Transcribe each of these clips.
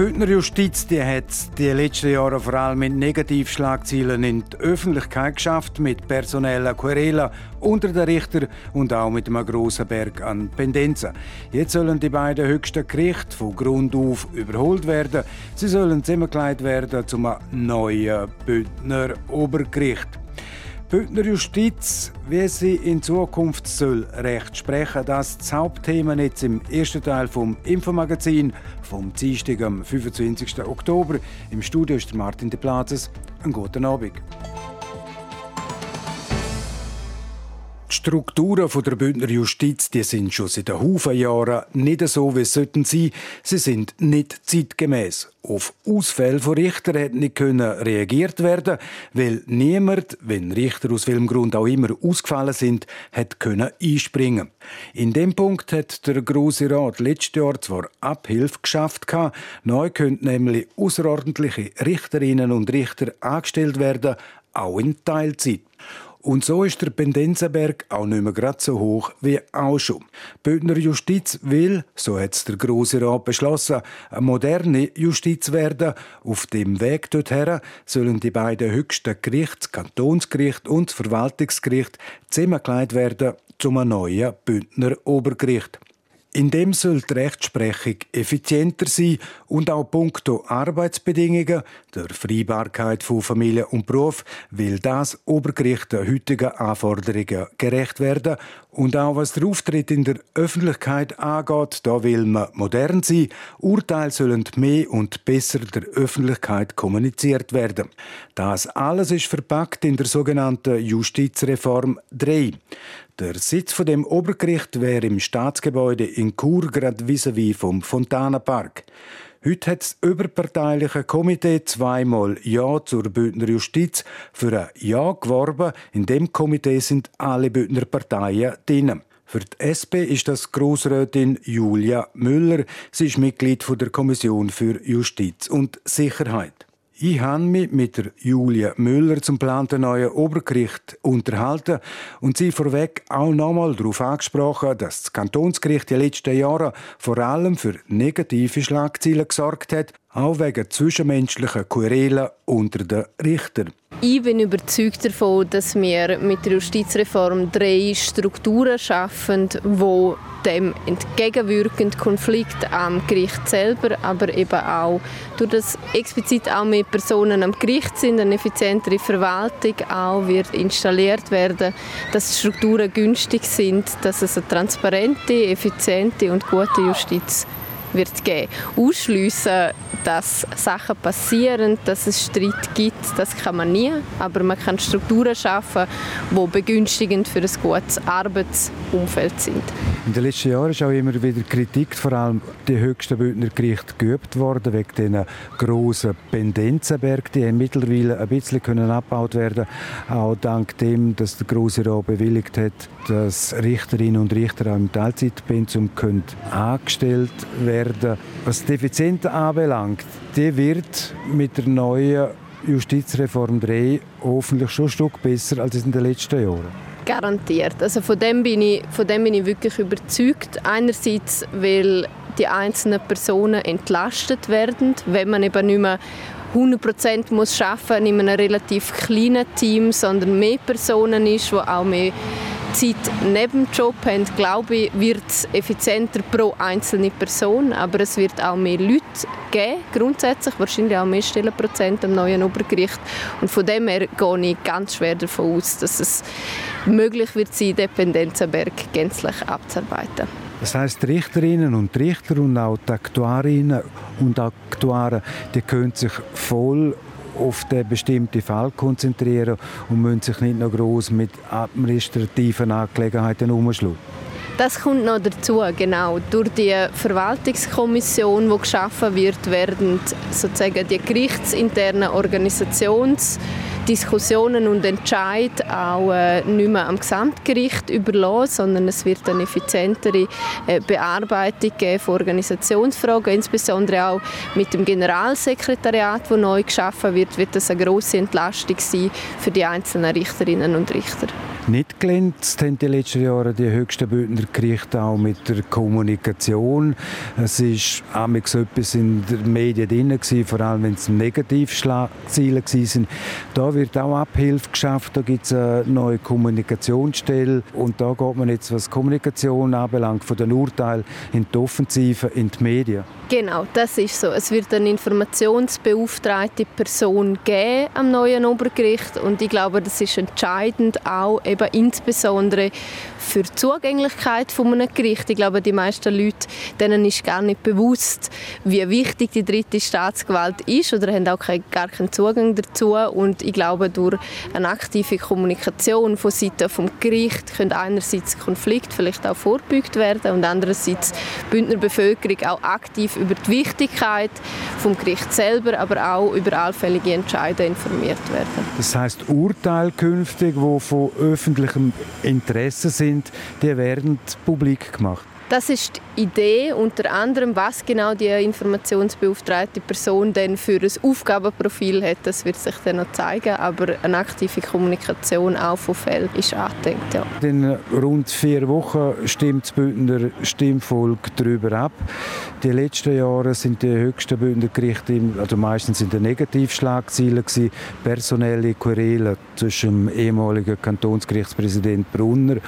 Die Bündner Justiz die hat die letzten Jahre vor allem mit Negativschlagzeilen in die Öffentlichkeit geschafft, mit personellen Querelen unter den Richter und auch mit einem grossen Berg an Pendenzen. Jetzt sollen die beiden höchsten Gerichte von Grund auf überholt werden. Sie sollen zusammengelegt werden zum neuen Bündner Obergericht. Bündner Justiz, wie sie in Zukunft soll Recht sprechen, das das Hauptthema jetzt im ersten Teil vom Infomagazin vom Dienstag am 25. Oktober. Im Studio ist Martin de Plazes. Einen guten Abend. Die Strukturen der Bündner Justiz die sind schon seit Haufen Jahren nicht so, wie es sollten sein. Sie sind nicht zeitgemäß. Auf Ausfälle von Richtern hat nicht reagiert werden, weil niemand, wenn Richter aus welchem Grund auch immer ausgefallen sind, hat können einspringen. In dem Punkt hat der Große Rat letztes Jahr zwar Abhilfe geschafft, neu können nämlich außerordentliche Richterinnen und Richter angestellt werden, auch in Teilzeit. Und so ist der Pendenzenberg auch nicht mehr gerade so hoch wie auch schon. Die Bündner Justiz will, so hat es der Grosse Rat beschlossen, eine moderne Justiz werden. Auf dem Weg dorthin sollen die beiden höchsten Gerichte, das Kantonsgericht und das Verwaltungsgericht, zusammengelegt werden zum neuen Bündner Obergericht. In dem soll die Rechtsprechung effizienter sein und auch punkto Arbeitsbedingungen, der Freibarkeit von Familie und Beruf, will das Obergericht der heutigen Anforderungen gerecht werden und auch was der Auftritt in der Öffentlichkeit angeht, da will man modern sein. Urteile sollen mehr und besser der Öffentlichkeit kommuniziert werden. Das alles ist verpackt in der sogenannten Justizreform 3. Der Sitz von dem Obergericht wäre im Staatsgebäude in Chur, gerade vis-à-vis vom Fontana-Park. Heute hat das überparteiliche Komitee zweimal Ja zur Bündner Justiz für ein Ja geworben. In dem Komitee sind alle Bündner Parteien drin. Für die SP ist das Grossrätin Julia Müller. Sie ist Mitglied der Kommission für Justiz und Sicherheit. Ich habe mich mit der Julia Müller zum geplanten neuen Obergericht unterhalten und sie vorweg auch nochmal darauf angesprochen, dass das Kantonsgericht in den letzten Jahren vor allem für negative Schlagzeilen gesorgt hat auch wegen zwischenmenschlichen Querelen unter den Richtern. Ich bin überzeugt davon, dass wir mit der Justizreform drei Strukturen schaffen, wo dem entgegenwirkend Konflikt am Gericht selber, aber eben auch durch das explizit auch mehr Personen am Gericht sind, eine effizientere Verwaltung auch wird installiert werden, dass die Strukturen günstig sind, dass es eine transparente, effiziente und gute Justiz wird geben. Ausschliessen, dass Sachen passieren, dass es Streit gibt, das kann man nie. Aber man kann Strukturen schaffen, die begünstigend für ein gutes Arbeitsumfeld sind. In den letzten Jahren ist auch immer wieder Kritik, vor allem die höchsten Bündner Gerichte, geübt worden, wegen diesen grossen Pendenzenberg. Die haben mittlerweile ein bisschen können abgebaut werden auch dank dem, dass der Grosse Rat bewilligt hat, dass Richterinnen und Richter auch im Teilzeitpensum angestellt werden können. Was die Effizienz anbelangt, die wird mit der neuen Justizreform 3 hoffentlich schon ein Stück besser als in den letzten Jahren. Garantiert. Also von dem bin ich, von dem bin ich wirklich überzeugt. Einerseits, weil die einzelnen Personen entlastet werden, wenn man eben nicht mehr 100% muss in einem relativ kleinen Team, sondern mehr Personen ist, die auch mehr Zeit neben dem Job haben, glaube ich, wird es effizienter pro einzelne Person, aber es wird auch mehr Leute geben, grundsätzlich, wahrscheinlich auch mehr Stellenprozent am neuen Obergericht. Und von dem her gehe ich ganz schwer davon aus, dass es möglich wird sein, Dependenzenberg gänzlich abzuarbeiten. Das heißt, Richterinnen und Richter und auch die Aktuarinnen und Aktuare, die können sich voll auf den bestimmten Fall konzentrieren und müssen sich nicht noch groß mit administrativen Angelegenheiten umschlagen. Das kommt noch dazu, genau. Durch die Verwaltungskommission, die geschaffen wird, werden sozusagen die gerichtsinternen Organisations- Diskussionen und Entscheid auch äh, nicht mehr am Gesamtgericht überlassen, sondern es wird eine effizientere äh, Bearbeitung von Organisationsfragen, insbesondere auch mit dem Generalsekretariat, das neu geschaffen wird, wird das eine große Entlastung sein für die einzelnen Richterinnen und Richter nicht glänzt, haben die letzten Jahre die höchsten Bündner Gerichte auch mit der Kommunikation. Es ist so etwas in den Medien drin gewesen, vor allem wenn es Negativschlagziele waren. Da wird auch Abhilfe geschafft, da gibt es eine neue Kommunikationsstelle und da geht man jetzt, was Kommunikation anbelangt, von den Urteilen in die Offensive, in die Medien. Genau, das ist so. Es wird eine informationsbeauftragte Person geben am neuen Obergericht und ich glaube, das ist entscheidend auch eben insbesondere für die Zugänglichkeit von einem Gericht. Ich glaube, die meisten Leute, denen ist gar nicht bewusst, wie wichtig die dritte Staatsgewalt ist oder haben auch gar keinen Zugang dazu. Und ich glaube, durch eine aktive Kommunikation von Seiten vom Gericht können einerseits Konflikte vielleicht auch vorbeugt werden und andererseits die Bündner Bevölkerung auch aktiv über die Wichtigkeit vom Gericht selber, aber auch über allfällige Entscheidungen informiert werden. Das heißt Urteile künftig, die von öffentlichem Interesse sind, die werden publik gemacht. Das ist die Idee, unter anderem, was genau die informationsbeauftragte Person denn für ein Aufgabenprofil hat, das wird sich dann noch zeigen, aber eine aktive Kommunikation auch von Fällen ist angedenkt. Ja. In rund vier Wochen stimmt das Bündner Stimmvolk darüber ab. Die letzten Jahre sind die höchsten Bündner Gerichte, also meistens in den Negativschlagzeilen gewesen, personelle Querelen zwischen dem ehemaligen Kantonsgerichtspräsident Brunner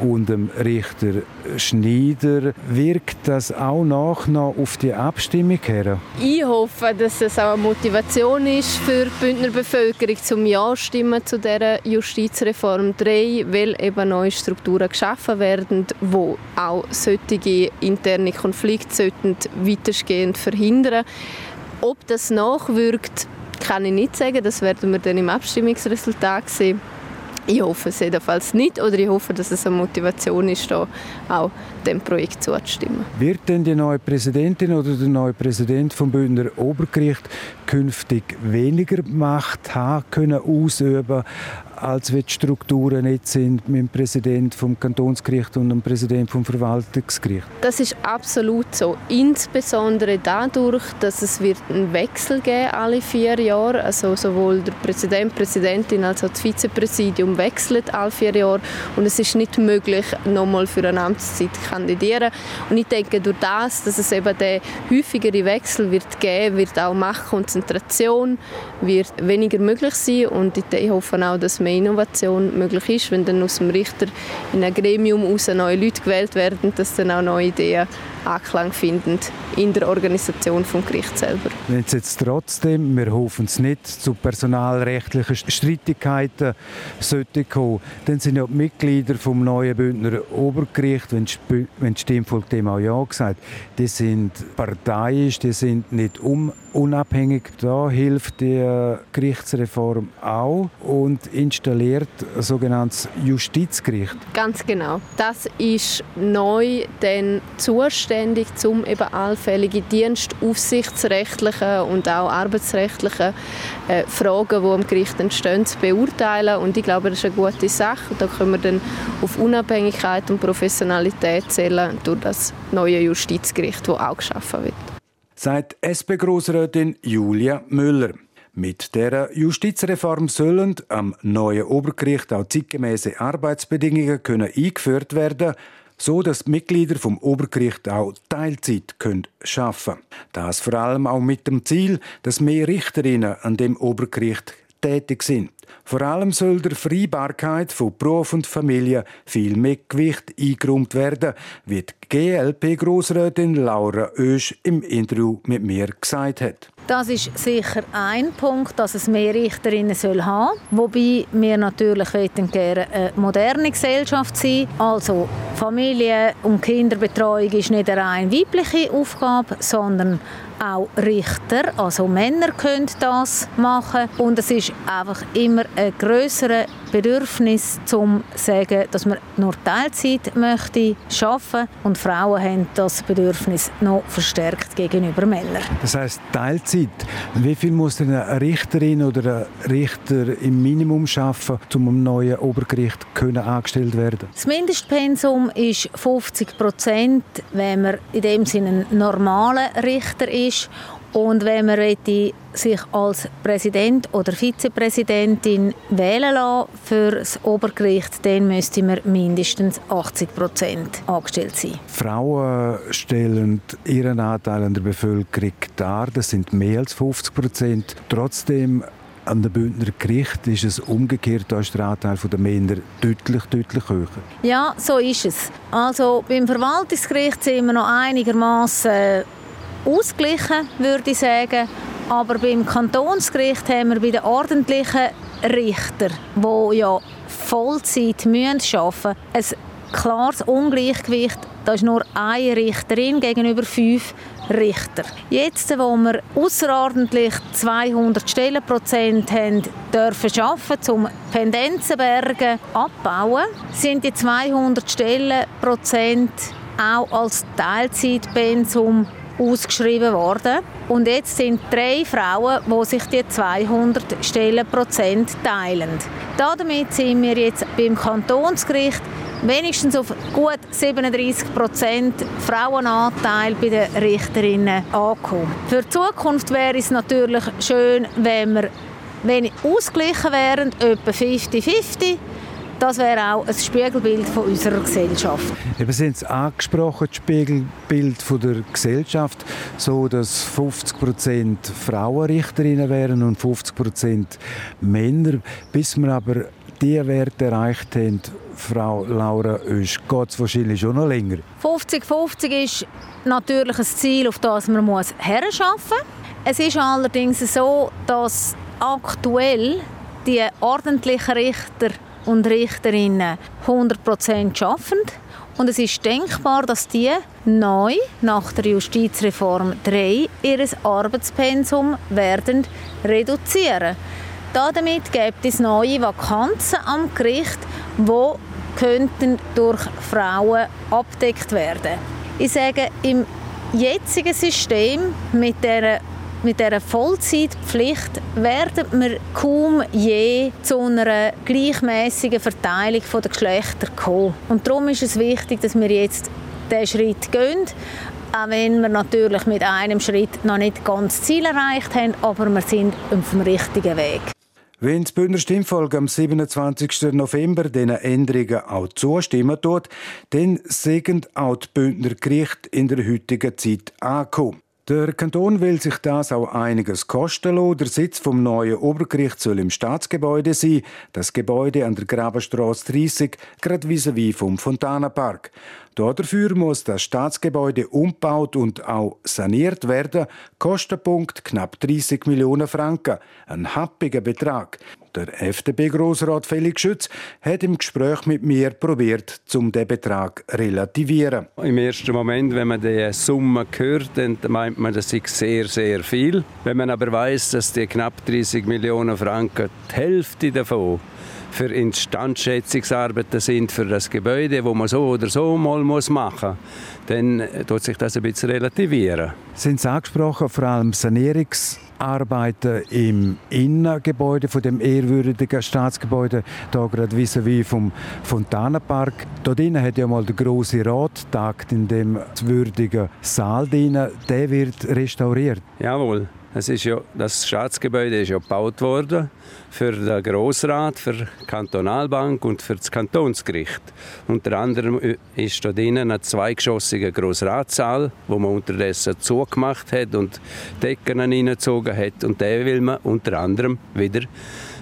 und dem Richter Schneider oder wirkt das auch nach noch auf die Abstimmung her? Ich hoffe, dass es auch eine Motivation ist für die Bündner Bevölkerung zum Ja stimmen zu dieser Justizreform 3, weil eben neue Strukturen geschaffen werden, wo auch solche interne Konflikte weitestgehend verhindern. Ob das nachwirkt, kann ich nicht sagen. Das werden wir dann im Abstimmungsresultat sehen. Ich hoffe es jedenfalls nicht oder ich hoffe, dass es eine Motivation ist, da auch dem Projekt zuzustimmen. Wird denn die neue Präsidentin oder der neue Präsident vom Bündner Obergericht künftig weniger Macht haben können ausüben als wie die Strukturen jetzt sind mit dem Präsidenten vom Kantonsgericht und dem Präsidenten vom Verwaltungsgericht? Das ist absolut so. Insbesondere dadurch, dass es wird einen Wechsel geben alle vier Jahre. Also sowohl der Präsident, Präsidentin als auch das Vizepräsidium wechseln alle vier Jahre und es ist nicht möglich, nochmal für eine Amtszeit zu kandidieren. Und ich denke, durch das, dass es eben den häufigeren Wechsel wird geben, wird auch Machtkonzentration wird weniger möglich sein und ich hoffe auch, dass mehr Innovation möglich ist, wenn dann aus dem Richter in einem Gremium aus neue Leute gewählt werden, dass dann auch neue Ideen Anklang finden in der Organisation vom Gericht selber. Wenn es jetzt trotzdem, wir hoffen es nicht, zu personalrechtlichen Streitigkeiten sollte kommen, dann sind ja die Mitglieder vom neuen Bündner Obergericht, wenn das Stimmvolk dem auch ja gesagt, die sind parteiisch, die sind nicht um, unabhängig. Da hilft die Gerichtsreform auch und installiert ein sogenanntes Justizgericht. Ganz genau. Das ist neu den Zustand zuständig, um eben allfällige dienstaufsichtsrechtliche und auch arbeitsrechtliche äh, Fragen, die am Gericht entstehen, zu beurteilen. Und ich glaube, das ist eine gute Sache. Da können wir dann auf Unabhängigkeit und Professionalität zählen durch das neue Justizgericht, das auch geschaffen wird. Sagt SP-Grossrätin Julia Müller. Mit der Justizreform sollen am neuen Obergericht auch zeitgemäße Arbeitsbedingungen können eingeführt werden so dass die Mitglieder vom Obergericht auch Teilzeit können schaffen. Das vor allem auch mit dem Ziel, dass mehr Richterinnen an dem Obergericht tätig sind. Vor allem soll der Freibarkeit von Beruf und Familie viel mehr Gewicht eingeräumt werden, wie die GLP-Grossrätin Laura Oesch im Interview mit mir gesagt hat. Das ist sicher ein Punkt, dass es mehr Richterinnen soll haben Wobei wir natürlich gerne eine moderne Gesellschaft sein. Also Familie- und Kinderbetreuung ist nicht eine weibliche Aufgabe, sondern auch Richter, also Männer können das machen. Und es ist einfach immer ein größerer Bedürfnis, zum zu sagen, dass man nur Teilzeit möchte arbeiten und Frauen haben das Bedürfnis noch verstärkt gegenüber Männern. Das heißt Teilzeit. Wie viel muss eine Richterin oder ein Richter im Minimum schaffen, um am neuen Obergericht können angestellt werden? Das Mindestpensum ist 50 Prozent, wenn man in dem Sinne ein normaler Richter ist und wenn man sich als Präsident oder Vizepräsidentin wählen lassen für das Obergericht, dann müsste man mindestens 80 Prozent angestellt sein. Frauen stellen ihren Anteil an der Bevölkerung dar. Das sind mehr als 50 Prozent. Trotzdem an den Bündner Gericht ist es umgekehrt, da ist der Anteil der Männer deutlich, deutlich höher. Ja, so ist es. Also beim Verwaltungsgericht sind wir noch einigermaßen ausgeglichen, würde ich sagen. Aber beim Kantonsgericht haben wir bei den ordentlichen Richtern, die ja Vollzeit arbeiten müssen, ein klares Ungleichgewicht. Da ist nur eine Richterin gegenüber fünf Richter. Jetzt, wo wir außerordentlich 200 Stellenprozent haben, dürfen arbeiten, um Pendenzenberge abbauen, sind die 200 Stellenprozent auch als Teilzeitpensum ausgeschrieben worden. Und jetzt sind drei Frauen, die sich die 200 Stellenprozent teilen. Damit sind wir jetzt beim Kantonsgericht wenigstens auf gut 37 Prozent Frauenanteil bei den Richterinnen angekommen. Für die Zukunft wäre es natürlich schön, wenn wir wenig ausgeglichen wären, etwa 50-50 das wäre auch ein Spiegelbild von unserer Gesellschaft. Eben sind es angesprochen, das Spiegelbild von der Gesellschaft, so dass 50 Prozent Frauenrichterinnen wären und 50 Prozent Männer. Bis wir aber diese Werte erreicht haben, Frau Laura Oesch, geht es wahrscheinlich schon noch länger. 50-50 ist natürlich ein Ziel, auf das man muss herschaffen muss. Es ist allerdings so, dass aktuell die ordentlichen Richter und Richterinnen 100% arbeiten. Und es ist denkbar, dass die neu nach der Justizreform 3 ihr Arbeitspensum werden reduzieren. Damit gibt es neue Vakanzen am Gericht, die könnten durch Frauen abdeckt werden. Ich sage, im jetzigen System mit der mit dieser Vollzeitpflicht werden wir kaum je zu einer gleichmäßigen Verteilung der Geschlechter kommen. Und darum ist es wichtig, dass wir jetzt diesen Schritt gehen, auch wenn wir natürlich mit einem Schritt noch nicht ganz Ziel erreicht haben, aber wir sind auf dem richtigen Weg. Wenn das Bündner Stimmvolk am 27. November diesen Änderungen auch zustimmen tut, dann sind auch die Bündner Gerichte in der heutigen Zeit angekommen. Der Kanton will sich das auch einiges kosten lassen. Der Sitz vom neuen Obergericht soll im Staatsgebäude sein. Das Gebäude an der Grabenstraße 30, gerade vis-à-vis vom Fontana-Park. Dafür muss das Staatsgebäude umgebaut und auch saniert werden. Kostenpunkt knapp 30 Millionen Franken. Ein happiger Betrag. Der FDP-Grossrat Felix Schütz hat im Gespräch mit mir probiert, um den Betrag relativieren. Im ersten Moment, wenn man die Summe hört, dann meint man, das ist sehr, sehr viel. Wenn man aber weiß, dass die knapp 30 Millionen Franken die Hälfte davon für Instandschätzungsarbeiten sind für das Gebäude, wo man so oder so mal muss machen muss, dann tut sich das ein bisschen relativieren. Sind Sie angesprochen, vor allem Sanierungsarbeiten im Innengebäude von dem ehrwürdigen Staatsgebäude, da gerade vis-à-vis vom Fontanenpark. Dort innen hat ja mal der große Rat tagt in dem würdigen Saal drin. Der wird restauriert. Jawohl. Es ist ja, das Staatsgebäude ist ja gebaut worden für den Grossrat, für die Kantonalbank und für das Kantonsgericht. Unter anderem äh, ist da drinnen ein zweigeschossiger Grossratssaal, wo man unterdessen zugemacht hat und Decken hineingezogen hat. Und den will man unter anderem wieder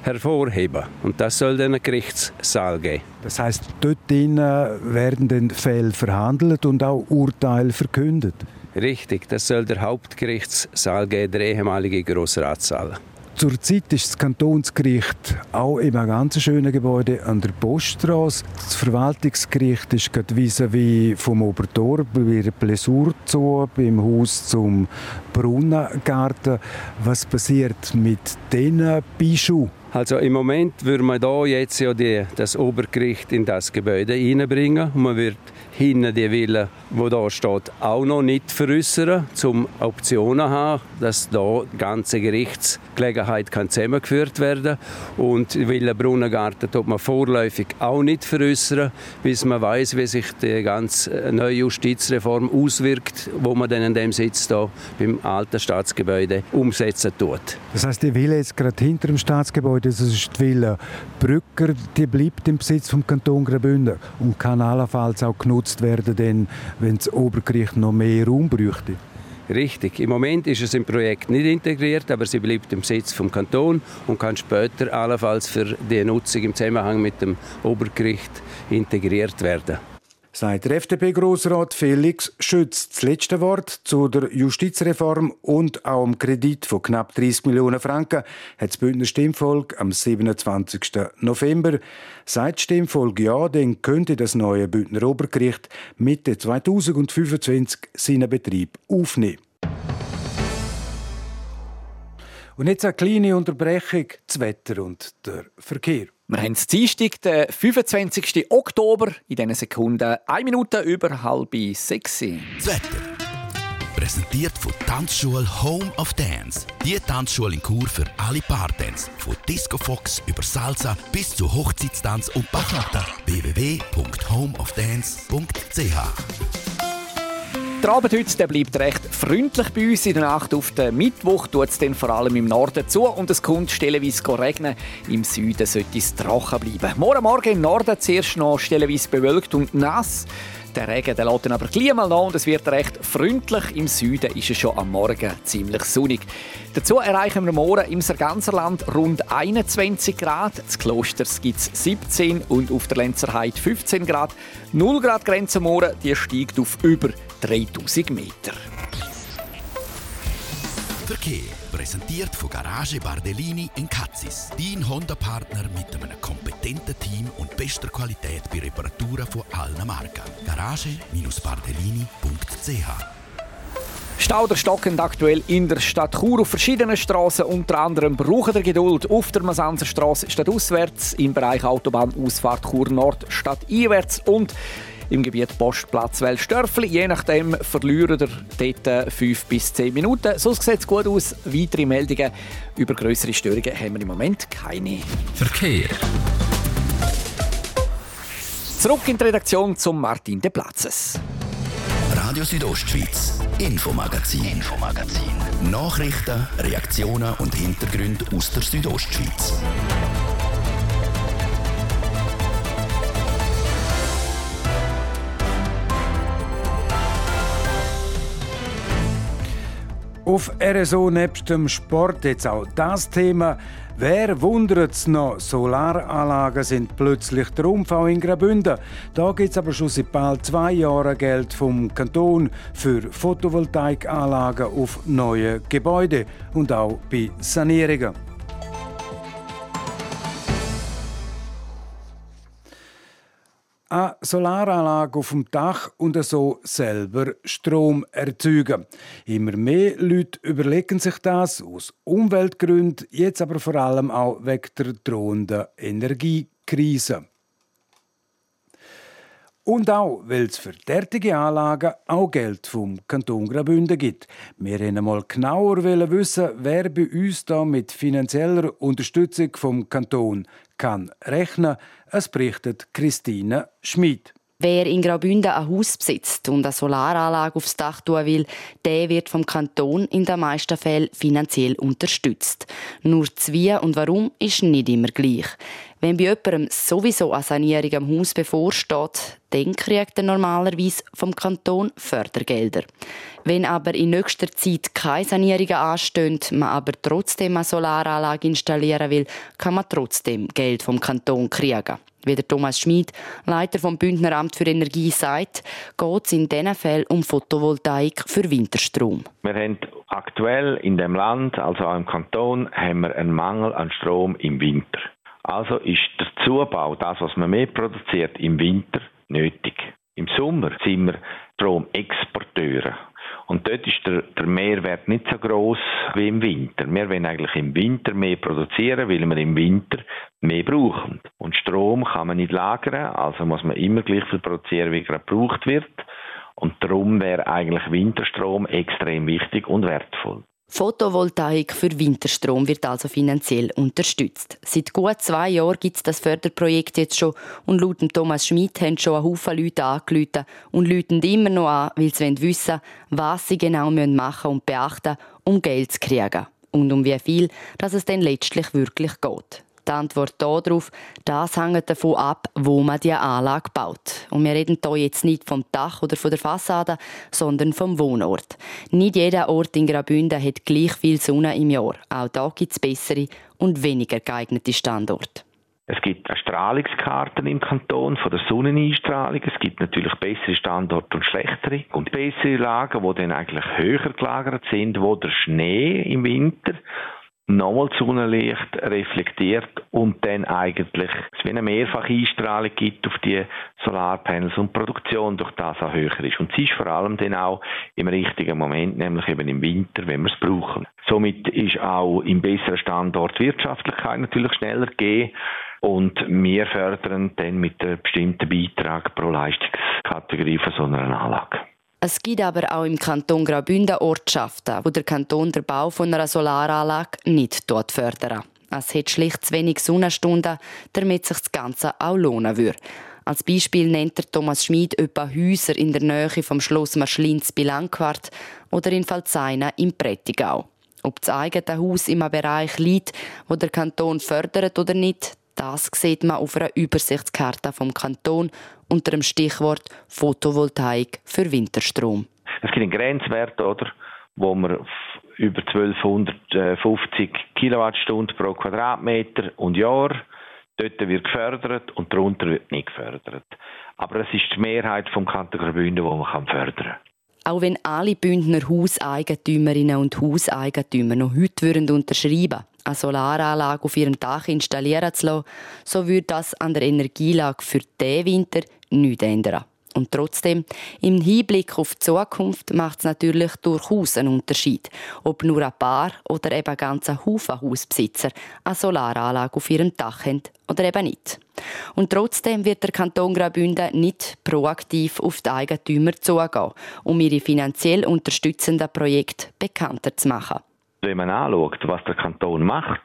hervorheben. Und das soll dann ein Gerichtssaal geben. Das heißt, dort drinnen werden dann Fälle verhandelt und auch Urteile verkündet? Richtig, das soll der Hauptgerichtssaal geben, der ehemalige Grossratssaal. Zurzeit ist das Kantonsgericht auch in einem ganz schönen Gebäude an der Poststraße. Das Verwaltungsgericht ist gerade vis-à-vis vom Obertor bei der Plessur zu, beim Haus zum Brunnengarten. Was passiert mit diesen Bischus? Also im Moment würde man da jetzt ja die, das Obergericht in das Gebäude hineinbringen und man wird hinten die Villa, wo da steht, auch noch nicht veräußern, um Optionen zu haben, dass da die ganze Gerichtsgelegenheit kann zusammengeführt werden und Villa Brunnengarten tut man vorläufig auch nicht veräußern, bis man weiß, wie sich die ganze neue Justizreform auswirkt, wo man dann in dem Sitz da beim alten Staatsgebäude umsetzen tut. Das heißt, die Villa jetzt gerade hinter dem Staatsgebäude das ist die Villa Brücker, die bleibt im Besitz vom Kanton Graubünden und kann allenfalls auch genutzt werden, denn wenn das Obergericht noch mehr Raum bräuchte. Richtig. Im Moment ist es im Projekt nicht integriert, aber sie bleibt im Besitz vom Kanton und kann später allenfalls für die Nutzung im Zusammenhang mit dem Obergericht integriert werden sagt der FDP-Grossrat Felix Schütz. Das letzte Wort zu der Justizreform und auch dem Kredit von knapp 30 Millionen Franken hat das Bündner Stimmvolk am 27. November. Seit Stimmvolk ja, dann könnte das neue Bündner Obergericht Mitte 2025 seinen Betrieb aufnehmen. Und jetzt eine kleine Unterbrechung, das Wetter und der Verkehr. Wir haben Dienstag, den 25. Oktober, in diesen Sekunden eine Minute über halb sechs. Das Wetter. Präsentiert von Tanzschule Home of Dance. Die Tanzschule in Kur für alle Partens. Von Disco Fox über Salsa bis zu Hochzeitstanz und Bachata. www.homeofdance.ch der Abend heute der bleibt recht freundlich bei uns. In der Nacht auf den Mittwoch tut es dann vor allem im Norden zu und es kommt stellenweise regnen. Im Süden sollte es trocken bleiben. Morgen Morgen im Norden zuerst noch stellenweise bewölkt und nass. Der Regen der lässt aber gleich mal nach und es wird recht freundlich. Im Süden ist es schon am Morgen ziemlich sonnig. Dazu erreichen wir morgen im Sarganserland rund 21 Grad. Das Klosters gibt es 17 und auf der Lenzerheide 15 Grad. 0 Grad Grenze morgen, die steigt auf über 3000 Meter. Verkehr präsentiert von Garage Bardellini in Katzis. Dein Honda-Partner mit einem kompetenten Team und bester Qualität bei Reparaturen von allen Marken. Garage-Bardellini.ch Stauder stockend aktuell in der Stadt Chur auf verschiedenen Straßen. Unter anderem brauchen der Geduld auf der Masanzer Straße stadtauswärts, im Bereich Autobahnausfahrt Chur Nord stadteinwärts und im Gebiet Postplatz Wellstörfli. Je nachdem verlieren ihr dort 5 bis 10 Minuten. Sonst sieht es gut aus. Weitere Meldungen über größere Störungen haben wir im Moment keine. Verkehr. Zurück in die Redaktion zum Martin de Platzes. Radio Südostschweiz, Infomagazin, Infomagazin. Nachrichten, Reaktionen und Hintergründe aus der Südostschweiz. Auf RSO nebst dem Sport jetzt auch das Thema. Wer wundert es noch? Solaranlagen sind plötzlich der Umfang in Graubünden. Da gibt es aber schon seit bald zwei Jahren Geld vom Kanton für Photovoltaikanlagen auf neue Gebäude und auch bei Sanierungen. Eine Solaranlage auf dem Dach und so selber Strom erzeugen. Immer mehr Leute überlegen sich das aus Umweltgründen, jetzt aber vor allem auch wegen der drohenden Energiekrise. Und auch, weil es für derartige Anlagen auch Geld vom Kanton Graubünden gibt. Wir wollten einmal genauer wissen, wer bei uns da mit finanzieller Unterstützung vom Kanton kann rechnen. Es berichtet Christine Schmid. Wer in Graubünden ein Haus besitzt und eine Solaranlage aufs Dach tun will, der wird vom Kanton in den meisten Fällen finanziell unterstützt. Nur das Wie und Warum ist nicht immer gleich. Wenn bei jemandem sowieso eine Sanierung am Haus bevorsteht, dann kriegt er normalerweise vom Kanton Fördergelder. Wenn aber in nächster Zeit keine Sanierungen anstehen, man aber trotzdem eine Solaranlage installieren will, kann man trotzdem Geld vom Kanton kriegen. Wie der Thomas Schmid, Leiter vom Bündneramt für Energie, sagt, geht es in diesen Fällen um Photovoltaik für Winterstrom. Wir haben aktuell in dem Land, also auch im Kanton, haben wir einen Mangel an Strom im Winter. Also ist der Zubau, das, was man mehr produziert, im Winter nötig. Im Sommer sind wir Stromexporteure. Und dort ist der, der Mehrwert nicht so groß wie im Winter. Wir wollen eigentlich im Winter mehr produzieren, weil wir im Winter mehr brauchen. Und Strom kann man nicht lagern, also muss man immer gleich viel produzieren, wie gerade gebraucht wird. Und darum wäre eigentlich Winterstrom extrem wichtig und wertvoll. Photovoltaik für Winterstrom wird also finanziell unterstützt. Seit gut zwei Jahren gibt es das Förderprojekt jetzt schon und laut Thomas Schmidt haben schon ein Haufen Leute angerufen und läuten immer noch an, weil sie wissen was sie genau machen und beachten um Geld zu kriegen. Und um wie viel dass es dann letztlich wirklich geht. Die Antwort darauf, das hängt davon ab, wo man die Anlage baut. Und wir reden hier jetzt nicht vom Dach oder von der Fassade, sondern vom Wohnort. Nicht jeder Ort in Graubünden hat gleich viel Sonne im Jahr. Auch da gibt es bessere und weniger geeignete Standorte. Es gibt Strahlungskarten im Kanton von der Sonneneinstrahlung. Es gibt natürlich bessere Standorte und schlechtere. Und bessere Lagen, die dann eigentlich höher gelagert sind, wo der Schnee im Winter nochmal Sonnenlicht reflektiert und dann eigentlich es wie eine Mehrfacheinstrahlung gibt auf die Solarpanels und die Produktion durch das auch höher ist. Und sie ist vor allem dann auch im richtigen Moment, nämlich eben im Winter, wenn wir es brauchen. Somit ist auch im besseren Standort Wirtschaftlichkeit natürlich schneller gegeben. Und wir fördern dann mit einem bestimmten Beitrag pro Leistungskategorie von so einer Anlage. Es gibt aber auch im Kanton Graubünden Ortschaften, wo der Kanton den Bau von einer Solaranlage nicht dort fördern. Es hat schlicht zu wenig Sonnenstunden, damit sich das Ganze auch lohnen würde. Als Beispiel nennt der Thomas Schmid etwa Häuser in der Nähe vom Schloss Marschlins bei Langquart oder in Falzaina im Prättigau. Ob das eigene Haus im Bereich liegt, wo der Kanton fördert oder nicht, das sieht man auf einer Übersichtskarte vom Kanton unter dem Stichwort Photovoltaik für Winterstrom. Es gibt einen Grenzwert, oder, wo man über 1250 Kilowattstunden pro Quadratmeter und Jahr dort wird gefördert und darunter wird nicht gefördert. Aber es ist die Mehrheit vom Kanton Graubünden, wo man fördern kann. Auch wenn alle Bündner Hauseigentümerinnen und Hauseigentümer noch heute unterschreiben eine Solaranlage auf ihrem Dach installieren zu lassen, so würde das an der Energielage für diesen Winter nichts ändern. Und trotzdem, im Hinblick auf die Zukunft macht es natürlich durchaus einen Unterschied, ob nur ein paar oder eben ganze Haufen Hausbesitzer eine Solaranlage auf ihrem Dach haben oder eben nicht. Und trotzdem wird der Kanton Graubünden nicht proaktiv auf die Eigentümer zugehen, um ihre finanziell unterstützenden Projekte bekannter zu machen. Wenn man anschaut, was der Kanton macht,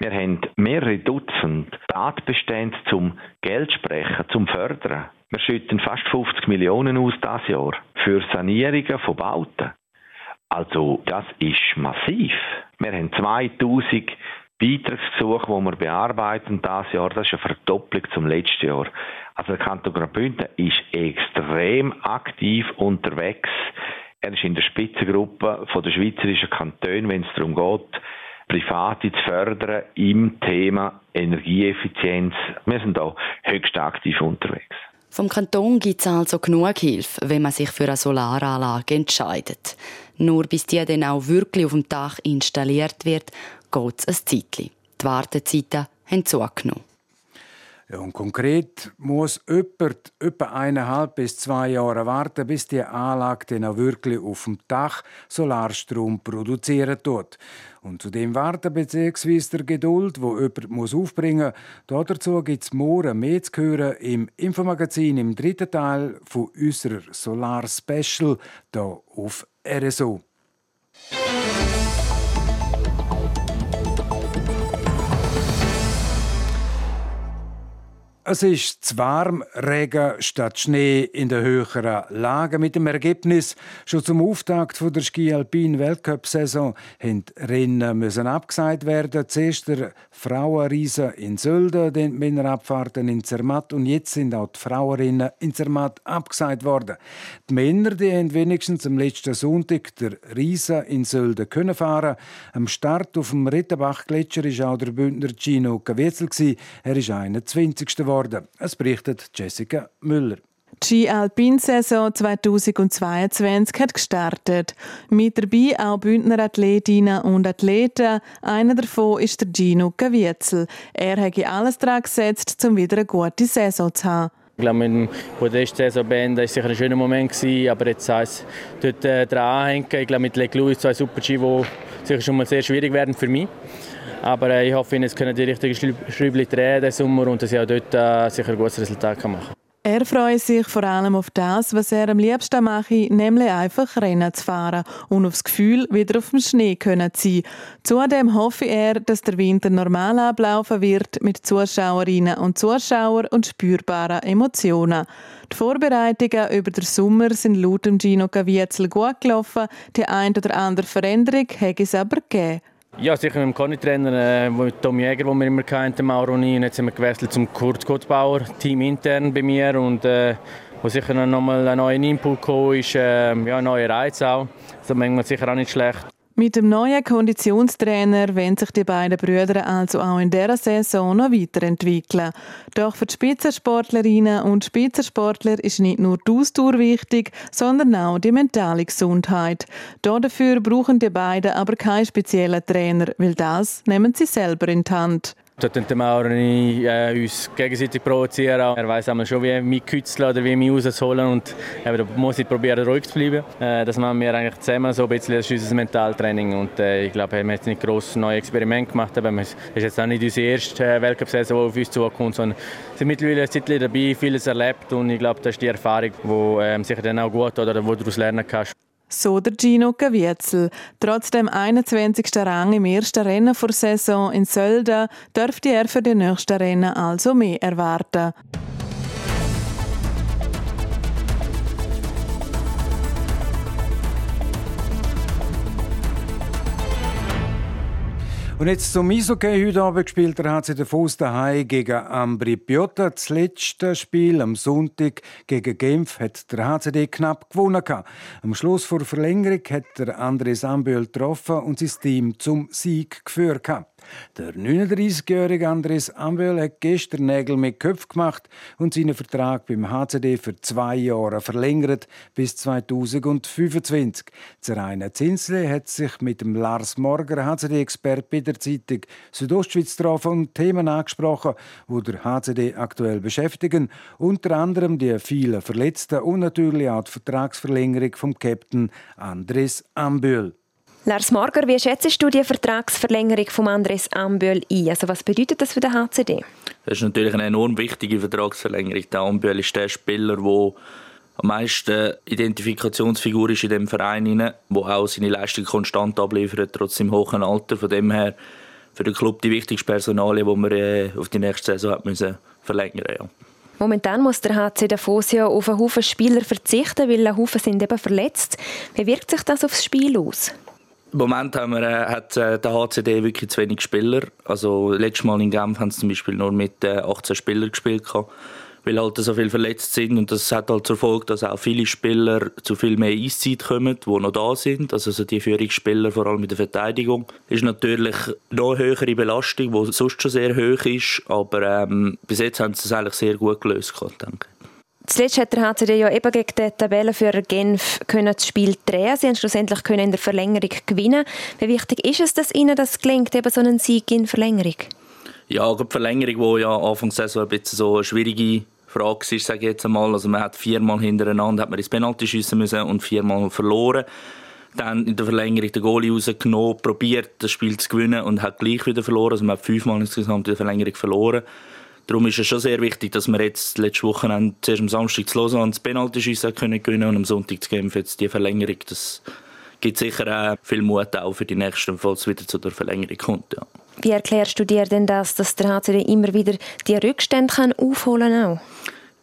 wir haben mehrere Dutzend Tatbestände zum Geld sprechen, zum Fördern. Wir schütten fast 50 Millionen aus das Jahr für Sanierungen von Bauten. Also das ist massiv. Wir haben 2000 Beitragsgesuche, die wir bearbeiten das Jahr. Das ist eine Verdopplung zum letzten Jahr. Also der Kanton Graubünden ist extrem aktiv unterwegs er ist in der Spitzengruppe von der schweizerischen Kantone, wenn es darum geht, Private zu fördern im Thema Energieeffizienz. Wir sind da höchst aktiv unterwegs. Vom Kanton gibt es also genug Hilfe, wenn man sich für eine Solaranlage entscheidet. Nur bis die dann auch wirklich auf dem Dach installiert wird, geht es ein Zeitchen. Die Wartezeiten haben zugenommen. Ja, und konkret muss jemand etwa eineinhalb bis zwei Jahre warten, bis die Anlage dann auch wirklich auf dem Dach Solarstrom produzieren tut. Und zu dem Warten bzw. der Geduld, wo jemand muss aufbringen muss, dazu gibt es morgen mehr zu hören im Infomagazin im dritten Teil von unserer Solar Special hier auf RSO. Es ist zu warm, Regen statt Schnee in der höheren Lage. Mit dem Ergebnis, schon zum Auftakt der Ski Alpin Weltcup-Saison mussten Rennen abgesagt werden. Zuerst der Frauenriese in Sölden, dann die Männerabfahrten in Zermatt und jetzt sind auch die Frauenrennen in Zermatt abgesagt worden. Die Männer die haben wenigstens am letzten Sonntag der Riese in Sölden können fahren. Am Start auf dem Rittenbach-Gletscher war auch der Bündner Gino Caviezel. Er ist 21. geworden worden. Es berichtet Jessica Müller. Die Alpin-Saison 2022 hat gestartet. Mit dabei auch Bündner Athletinnen und Athleten. Einer davon ist der Gino Gavietzel. Er hat alles daran gesetzt, um wieder eine gute Saison zu haben. Ich glaube, mit dem Podest-Saison beenden war sicher ein schöner Moment, gewesen, aber jetzt heißt dort äh, dran anhängen. Ich glaube, mit Leg Louis zwei Super-G, die sicher schon mal sehr schwierig werden für mich. Aber äh, ich hoffe, jetzt können die richtigen Schräubchen drehen diesen Sommer und dass ich auch dort äh, sicher ein gutes Resultat machen kann. Er freut sich vor allem auf das, was er am liebsten mache, nämlich einfach Rennen zu fahren und auf das Gefühl, wieder auf dem Schnee können zu sein. Zudem hoffe er, dass der Winter normal ablaufen wird mit Zuschauerinnen und Zuschauern und spürbaren Emotionen. Die Vorbereitungen über den Sommer sind laut Gino Caviezel gut gelaufen, die ein oder andere Veränderung hat es aber gegeben. Ja, sicher mit dem Conny-Trainer, äh, mit Tom Jäger, den wir immer kannten, Mauro und jetzt sind wir gewechselt zum Kurt Gottbauer, Team intern bei mir. Und äh, wo sicher noch mal ein neuer Input gekommen ist, äh, ja, ein neuer Reiz auch. Das ist manchmal sicher auch nicht schlecht. Mit dem neuen Konditionstrainer wollen sich die beiden Brüder also auch in dieser Saison noch weiterentwickeln. Doch für die Spitzensportlerinnen und Spitzensportler ist nicht nur die Ausdauer wichtig, sondern auch die mentale Gesundheit. Dafür brauchen die beiden aber keinen speziellen Trainer, weil das nehmen sie selber in die Hand. Dort können wir auch äh, uns gegenseitig provozieren. Er weiß schon, wie mich kützeln oder wie mich rausholen. Und eben, da muss ich probieren, ruhig zu bleiben. Äh, das machen wir eigentlich zusammen so ein bisschen. Das ist unser Mentaltraining. Und äh, ich glaube, wir haben jetzt nicht gross neue Experimente gemacht. Aber es ist jetzt auch nicht unsere erste äh, Weltcup-Saison, die auf uns zukommt, sondern sind mittlerweile ein Zeit dabei, vieles erlebt. Und ich glaube, das ist die Erfahrung, die ähm, sicher dann auch gut oder wo du daraus lernen kannst. So der Gino Gavietzel. Trotz dem 21. Rang im ersten Rennen vor Saison in Sölden dürfte er für die nächsten Rennen also mehr erwarten. Und jetzt zum Eishockey. Heute Abend gespielt der HC Davos daheim gegen Ambri Piotta. Das letzte Spiel am Sonntag gegen Genf hat der HCD knapp gewonnen. Am Schluss vor Verlängerung hat der Andres Amböl getroffen und sein Team zum Sieg geführt. Der 39-jährige Andres Amböl hat gestern Nägel mit Köpf gemacht und seinen Vertrag beim HCD für zwei Jahre verlängert bis 2025. Zeraina Zinsle hat sich mit dem Lars Morger, HCD-Expert bei der Zeitung Südostschweiz getroffen und Themen angesprochen, die der HCD aktuell beschäftigen, unter anderem die vielen Verletzten und natürlich auch die Vertragsverlängerung vom Captain Andres Ambühl. Lars Marger, wie schätzt du die Vertragsverlängerung von Andres Ambühl ein? Also was bedeutet das für den HCD? Das ist natürlich eine enorm wichtige Vertragsverlängerung. Der Ambühl ist der Spieler, der am meisten Identifikationsfigur ist in dem Verein, der auch seine Leistung konstant abliefert, trotz seinem hohen Alter. Von dem her für den Club die wichtigste Personalie, die wir äh, auf die nächste Saison hat müssen verlängern ja. Momentan muss der HC Davos ja auf einen Haufen Spieler verzichten, weil ein Haufen sind eben verletzt. Wie wirkt sich das aufs Spiel aus? Im Moment haben wir, äh, hat äh, der HCD wirklich zu wenig Spieler. Also letztes Mal in Genf haben sie zum Beispiel nur mit äh, 18 Spielern gespielt, weil halt so viele verletzt sind und das hat halt zur Folge, dass auch viele Spieler zu viel mehr Eiszeit kommen, die noch da sind. Also so die Führungsspieler, vor allem in der Verteidigung, ist natürlich noch höhere Belastung, die sonst schon sehr hoch ist, aber ähm, bis jetzt haben sie es eigentlich sehr gut gelöst, denke ich. Zuletzt hat der HCD ja eben gegen den Tabellenführer Genf können das Spiel drehen. Sie haben schlussendlich können in der Verlängerung gewinnen. Wie wichtig ist es, dass Ihnen das gelingt, eben so einen Sieg in Verlängerung? Ja, die Verlängerung, die ja Anfang der Saison ein bisschen so eine schwierige Frage ist, sage ich jetzt einmal. Also man hat viermal hintereinander hat man ins Penalty schiessen müssen und viermal verloren. Dann in der Verlängerung den Goalie rausgenommen, probiert das Spiel zu gewinnen und hat gleich wieder verloren. Also man hat fünfmal insgesamt in der Verlängerung verloren. Darum ist es schon sehr wichtig, dass wir jetzt letzte Woche zuerst am Samstag zu Lausanne das Penalty-Schiessen können gewinnen und am Sonntag zu Genf jetzt die Verlängerung. Das gibt sicher auch viel Mut auch für die nächsten, falls es wieder zu der Verlängerung kommt. Ja. Wie erklärst du dir denn das, dass der HCD immer wieder die Rückstände kann aufholen kann?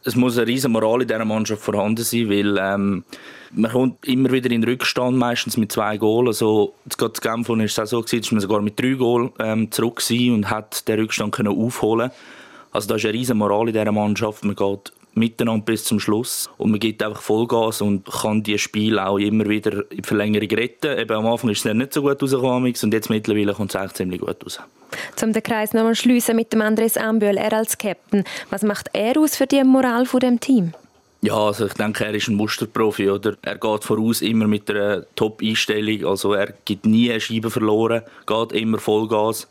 Es muss eine riesige Moral in dieser Mannschaft vorhanden sein, weil ähm, man kommt immer wieder in den Rückstand, meistens mit zwei Goals. Also, gerade zu Genf war es auch so, dass man sogar mit drei Goals ähm, zurück war und hat den Rückstand können aufholen also da ist eine riesige Moral in dieser Mannschaft. Man geht miteinander bis zum Schluss und man gibt einfach Vollgas und kann die Spiele auch immer wieder in Verlängerung retten. Eben am Anfang ist es nicht so gut rausgekommen und jetzt mittlerweile kommt es eigentlich ziemlich gut raus. Um den Kreis nochmal schliessen mit dem Andres Ambühl, er als Captain. Was macht er aus für die Moral von dem Team? Ja, also ich denke, er ist ein Musterprofi. Oder? Er geht voraus immer mit einer Top-Einstellung. Also er gibt nie eine Scheibe verloren, geht immer Vollgas.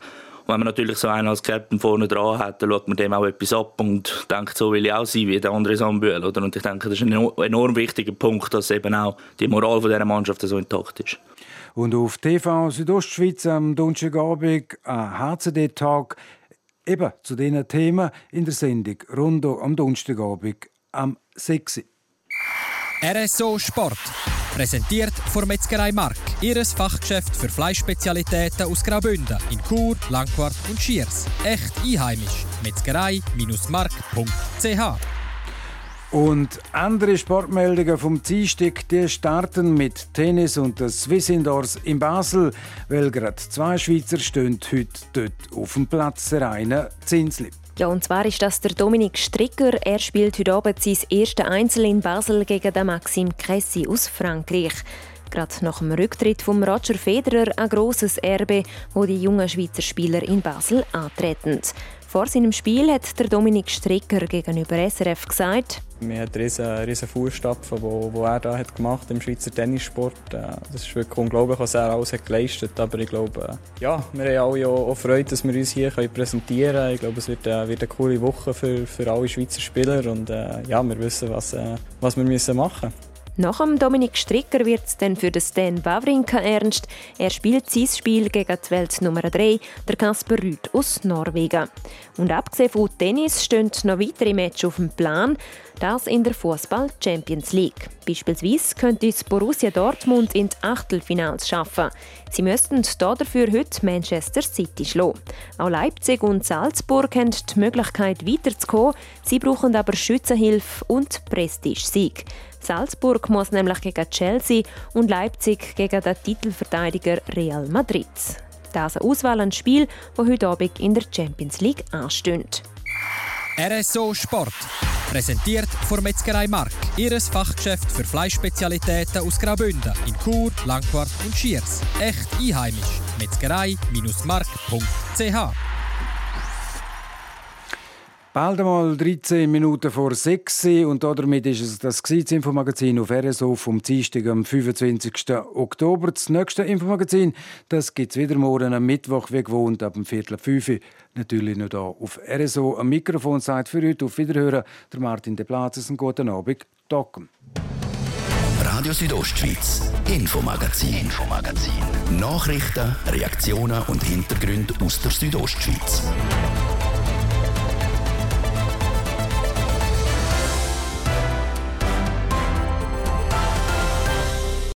Wenn man natürlich so einen als Captain vorne dran hat, dann schaut man dem auch etwas ab und denkt, so will ich auch sein wie der andere Sambühl. Oder? Und ich denke, das ist ein enorm wichtiger Punkt, dass eben auch die Moral von dieser Mannschaft so intakt ist. Und auf TV Südostschweiz am Donnerstagabend ein HCD-Tag eben zu diesen Themen in der Sendung rund am Donnerstagabend am 6. RSO Sport. Präsentiert von Metzgerei Mark, ihres Fachgeschäft für Fleischspezialitäten aus Graubünden in Chur, Langquart und Schiers. Echt einheimisch. Metzgerei-mark.ch und andere Sportmeldungen vom Dienstag, die starten mit Tennis und der Swiss Indoors in Basel, weil gerade zwei Schweizer stehen heute dort auf dem Platz, der eine Zinsli. Ja, und zwar ist das der Dominik Stricker. Er spielt heute Abend sein erstes Einzel in Basel gegen den Maxime Cressy aus Frankreich. Gerade nach dem Rücktritt von Roger Federer ein grosses Erbe, wo die jungen Schweizer Spieler in Basel antreten. Vor seinem Spiel hat der Dominik Stricker gegenüber SRF gesagt, wir haben riesen, riesen Fußstapfen, die, die er da hat gemacht im Schweizer Tennissport. Äh, das ist wirklich unglaublich, was er alles hat geleistet. Aber ich glaube, äh, ja, wir haben alle auch, Freude, dass wir uns hier präsentieren können. Ich glaube, es wird, äh, wird eine coole Woche für, für alle Schweizer Spieler und ja, wir wissen, was, was wir müssen machen müssen. Nach dem Dominik Stricker wird es dann für den Stan Wawrinka ernst. Er spielt sein Spiel gegen die Welt Nummer 3, der Kasper Rüth aus Norwegen. Und abgesehen von Tennis stehen noch weitere Matches auf dem Plan. Das in der Fußball Champions League. Beispielsweise könnte es Borussia Dortmund in die Achtelfinals schaffen. Sie müssten dafür heute Manchester City schlagen. Auch Leipzig und Salzburg haben die Möglichkeit weiterzukommen. Sie brauchen aber Schützenhilfe und Prestige-Sieg. Salzburg muss nämlich gegen Chelsea und Leipzig gegen den Titelverteidiger Real Madrid. Das ist eine Auswahl an Spiel, wo heute Abend in der Champions League ansteht. RSO Sport. Präsentiert von Metzgerei Mark, ihres Fachgeschäft für Fleischspezialitäten aus Graubünden in Chur, Langquart und Schiers. Echt einheimisch. Metzgerei-mark.ch Bald einmal 13 Minuten vor 6 und damit ist es das Infomagazin auf RSO vom Dienstag am 25. Oktober. Das nächste Infomagazin gibt es wieder morgen am Mittwoch, wie gewohnt, ab dem Viertel 5 Natürlich noch hier auf RSO. Am Mikrofon sagt für heute auf Wiederhören der Martin De Platzes. Einen guten Abend. Docken. Radio Südostschweiz, Infomagazin, Infomagazin. Nachrichten, Reaktionen und Hintergründe aus der Südostschweiz.